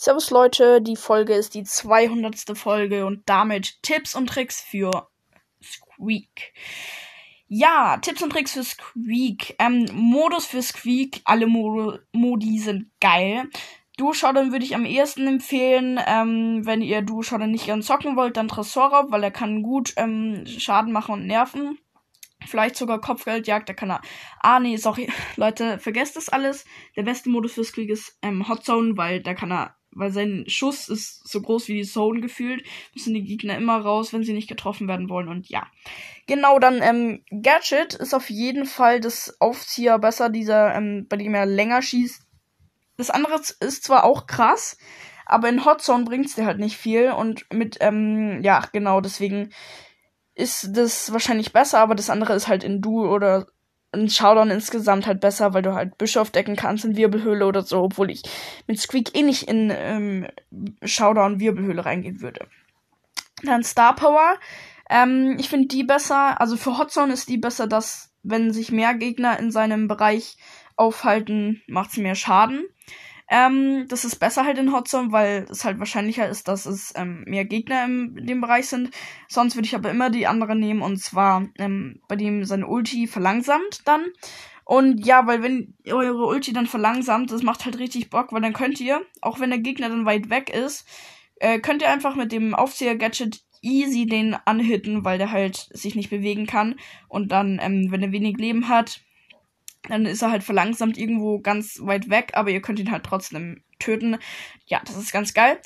Servus Leute, die Folge ist die 200. Folge und damit Tipps und Tricks für Squeak. Ja, Tipps und Tricks für Squeak. Ähm, Modus für Squeak, alle Mod Modi sind geil. Duo-Showdown würde ich am ehesten empfehlen. Ähm, wenn ihr Duo-Showdown nicht gern zocken wollt, dann Tresorraub, weil er kann gut ähm, Schaden machen und nerven. Vielleicht sogar Kopfgeldjagd, da kann er. Ah, nee, sorry. Leute, vergesst das alles. Der beste Modus fürs Krieg ist ähm, Hot Zone, weil da kann er. Weil sein Schuss ist so groß wie die Zone gefühlt. Müssen die Gegner immer raus, wenn sie nicht getroffen werden wollen. Und ja. Genau, dann, ähm, Gadget ist auf jeden Fall das Aufzieher besser, dieser, ähm, bei dem er länger schießt. Das andere ist zwar auch krass, aber in Hot Zone bringt's dir halt nicht viel. Und mit, ähm, ja, genau, deswegen ist das wahrscheinlich besser, aber das andere ist halt in Duel oder in Showdown insgesamt halt besser, weil du halt Bischof decken kannst in Wirbelhöhle oder so, obwohl ich mit Squeak eh nicht in ähm, Showdown Wirbelhöhle reingehen würde. Dann Star Power. Ähm, ich finde die besser, also für Hotzone ist die besser, dass wenn sich mehr Gegner in seinem Bereich aufhalten, macht's mehr Schaden. Ähm, das ist besser halt in Hotzone, weil es halt wahrscheinlicher ist, dass es ähm, mehr Gegner im, in dem Bereich sind. Sonst würde ich aber immer die andere nehmen und zwar ähm, bei dem seine Ulti verlangsamt dann. Und ja, weil wenn eure Ulti dann verlangsamt, das macht halt richtig Bock, weil dann könnt ihr, auch wenn der Gegner dann weit weg ist, äh, könnt ihr einfach mit dem Aufzieher-Gadget easy den anhitten, weil der halt sich nicht bewegen kann. Und dann, ähm, wenn er wenig Leben hat, dann ist er halt verlangsamt irgendwo ganz weit weg, aber ihr könnt ihn halt trotzdem töten. Ja, das ist ganz geil.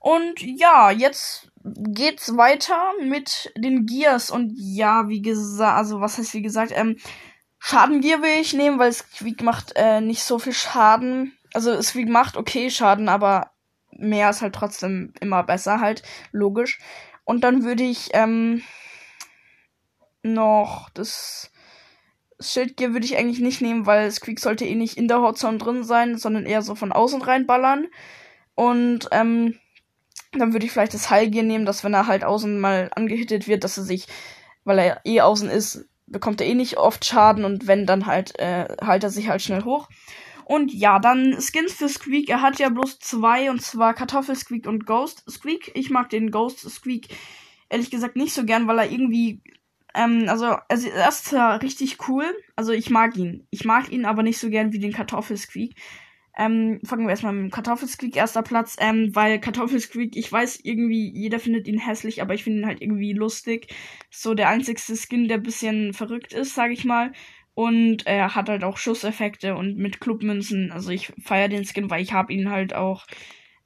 Und ja, jetzt geht's weiter mit den Gears. Und ja, wie gesagt, also was heißt wie gesagt, ähm, Schadengear will ich nehmen, weil Squeak macht äh, nicht so viel Schaden. Also Squeak macht okay Schaden, aber mehr ist halt trotzdem immer besser, halt, logisch. Und dann würde ich ähm, noch das Schildgear würde ich eigentlich nicht nehmen, weil Squeak sollte eh nicht in der Hotzone drin sein, sondern eher so von außen reinballern. Und ähm, dann würde ich vielleicht das Heilgear nehmen, dass wenn er halt außen mal angehittet wird, dass er sich, weil er eh außen ist, bekommt er eh nicht oft Schaden und wenn dann halt, äh, halt er sich halt schnell hoch. Und ja, dann Skins für Squeak. Er hat ja bloß zwei und zwar Kartoffel Squeak und Ghost Squeak. Ich mag den Ghost Squeak ehrlich gesagt nicht so gern, weil er irgendwie ähm, also, also er ist zwar richtig cool. Also ich mag ihn. Ich mag ihn aber nicht so gern wie den Kartoffelsqueak. Ähm, fangen wir erstmal mit dem Kartoffelsqueak erster Platz, ähm, weil Kartoffelsqueak, ich weiß irgendwie, jeder findet ihn hässlich, aber ich finde ihn halt irgendwie lustig. So der einzigste Skin, der bisschen verrückt ist, sag ich mal. Und er hat halt auch Schusseffekte und mit Clubmünzen. Also ich feiere den Skin, weil ich habe ihn halt auch.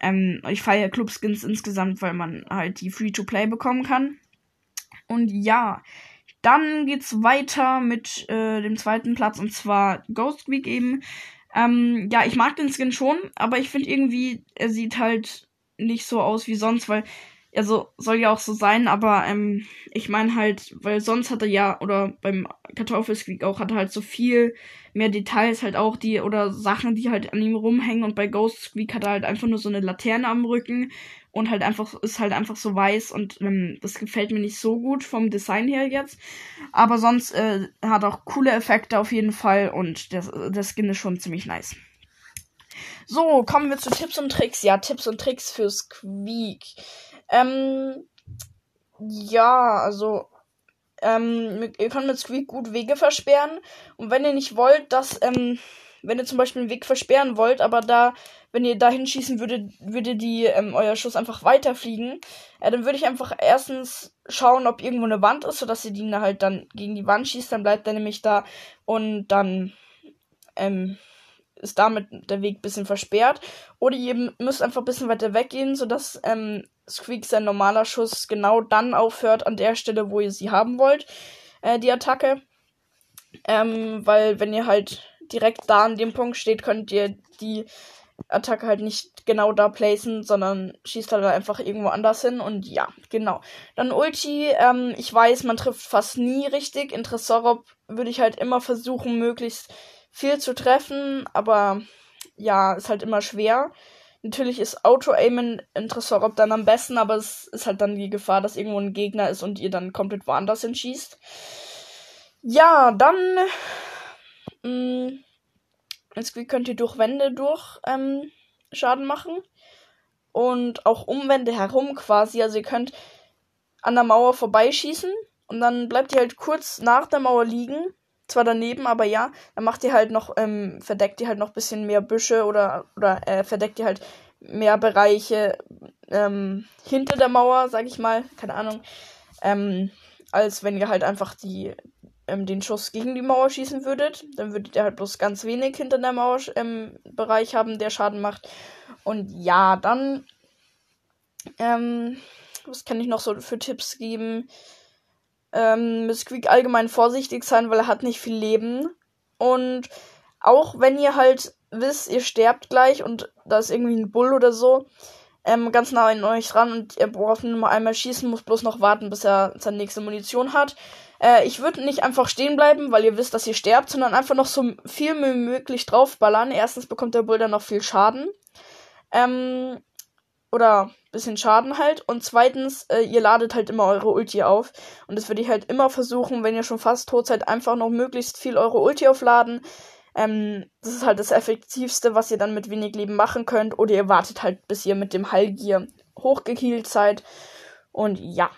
Ähm, ich feiere Clubskins insgesamt, weil man halt die Free-to-Play bekommen kann. Und ja, dann geht's weiter mit äh, dem zweiten Platz und zwar Ghost Week eben. Ähm, ja, ich mag den Skin schon, aber ich finde irgendwie, er sieht halt nicht so aus wie sonst, weil also soll ja auch so sein, aber ähm, ich meine halt, weil sonst hat er ja, oder beim Kartoffelsqueak auch, hat er halt so viel mehr Details halt auch, die, oder Sachen, die halt an ihm rumhängen und bei Ghost Squeak hat er halt einfach nur so eine Laterne am Rücken und halt einfach, ist halt einfach so weiß und ähm, das gefällt mir nicht so gut vom Design her jetzt. Aber sonst äh, hat auch coole Effekte auf jeden Fall und der, der Skin ist schon ziemlich nice. So, kommen wir zu Tipps und Tricks. Ja, Tipps und Tricks für Squeak. Ähm, ja, also ähm, ihr könnt mit Squeak gut Wege versperren. Und wenn ihr nicht wollt, dass, ähm, wenn ihr zum Beispiel einen Weg versperren wollt, aber da, wenn ihr da hinschießen würdet, würde die, ähm, euer Schuss einfach weiterfliegen, äh, dann würde ich einfach erstens schauen, ob irgendwo eine Wand ist, sodass ihr die halt dann gegen die Wand schießt, dann bleibt er nämlich da und dann, ähm, ist damit der Weg ein bisschen versperrt. Oder ihr müsst einfach ein bisschen weiter weggehen, sodass ähm, Squeak sein normaler Schuss genau dann aufhört an der Stelle, wo ihr sie haben wollt, äh, die Attacke. Ähm, weil wenn ihr halt direkt da an dem Punkt steht, könnt ihr die Attacke halt nicht genau da placen, sondern schießt halt einfach irgendwo anders hin und ja, genau. Dann Ulti, ähm, ich weiß, man trifft fast nie richtig. In Tresorop würde ich halt immer versuchen, möglichst viel zu treffen, aber ja, ist halt immer schwer. Natürlich ist Auto-Aimen in Tresorop dann am besten, aber es ist halt dann die Gefahr, dass irgendwo ein Gegner ist und ihr dann komplett woanders hinschießt. Ja, dann. Mh, mm, Squeak könnt ihr durch Wände durch ähm, Schaden machen. und auch Umwände herum quasi. Also ihr könnt an der Mauer vorbeischießen und dann bleibt ihr halt kurz nach der Mauer liegen. Zwar daneben, aber ja, dann macht ihr halt noch, ähm, verdeckt ihr halt noch ein bisschen mehr Büsche oder, oder äh, verdeckt ihr halt mehr Bereiche ähm, hinter der Mauer, sag ich mal, keine Ahnung, ähm, als wenn ihr halt einfach die, ähm, den Schuss gegen die Mauer schießen würdet. Dann würdet ihr halt bloß ganz wenig hinter der Mauer ähm, Bereich haben, der Schaden macht. Und ja, dann, ähm, was kann ich noch so für Tipps geben? Ähm, mit Squeak allgemein vorsichtig sein, weil er hat nicht viel Leben. Und auch wenn ihr halt wisst, ihr sterbt gleich und da ist irgendwie ein Bull oder so, ähm, ganz nah an euch ran und ihr braucht nur mal einmal schießen, muss bloß noch warten, bis er seine nächste Munition hat. Äh, ich würde nicht einfach stehen bleiben, weil ihr wisst, dass ihr sterbt, sondern einfach noch so viel wie möglich draufballern. Erstens bekommt der Bull dann noch viel Schaden. Ähm, oder bisschen Schaden halt. Und zweitens, äh, ihr ladet halt immer eure Ulti auf. Und das würde ich halt immer versuchen, wenn ihr schon fast tot seid, einfach noch möglichst viel eure Ulti aufladen. Ähm, das ist halt das Effektivste, was ihr dann mit wenig Leben machen könnt. Oder ihr wartet halt, bis ihr mit dem Heilgier hochgekeilt seid. Und ja.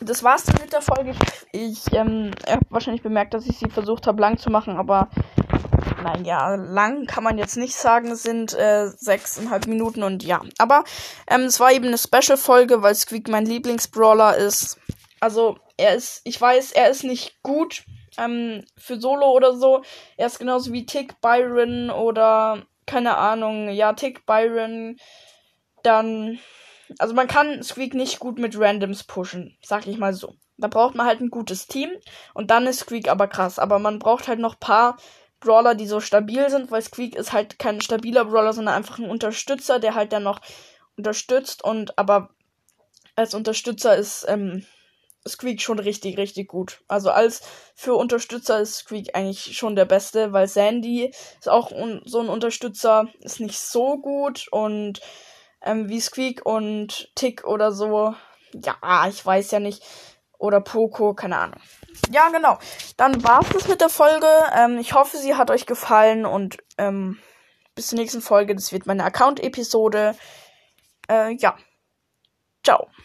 Das war's dann mit der Folge. Ich, ähm, habe wahrscheinlich bemerkt, dass ich sie versucht habe lang zu machen, aber naja, lang kann man jetzt nicht sagen, sind äh, sechseinhalb Minuten und ja. Aber ähm, es war eben eine Special-Folge, weil Squeak mein Lieblingsbrawler ist. Also, er ist, ich weiß, er ist nicht gut ähm, für Solo oder so. Er ist genauso wie Tick Byron oder keine Ahnung, ja, Tick Byron. Dann, also man kann Squeak nicht gut mit Randoms pushen, sag ich mal so. Da braucht man halt ein gutes Team und dann ist Squeak aber krass. Aber man braucht halt noch paar Brawler, die so stabil sind, weil Squeak ist halt kein stabiler Brawler, sondern einfach ein Unterstützer, der halt dann noch unterstützt und aber als Unterstützer ist ähm, Squeak schon richtig, richtig gut. Also als für Unterstützer ist Squeak eigentlich schon der Beste, weil Sandy ist auch un so ein Unterstützer, ist nicht so gut und ähm, wie Squeak und Tick oder so. Ja, ich weiß ja nicht. Oder Poco, keine Ahnung. Ja, genau. Dann war's das mit der Folge. Ähm, ich hoffe, sie hat euch gefallen und ähm, bis zur nächsten Folge. Das wird meine Account-Episode. Äh, ja. Ciao.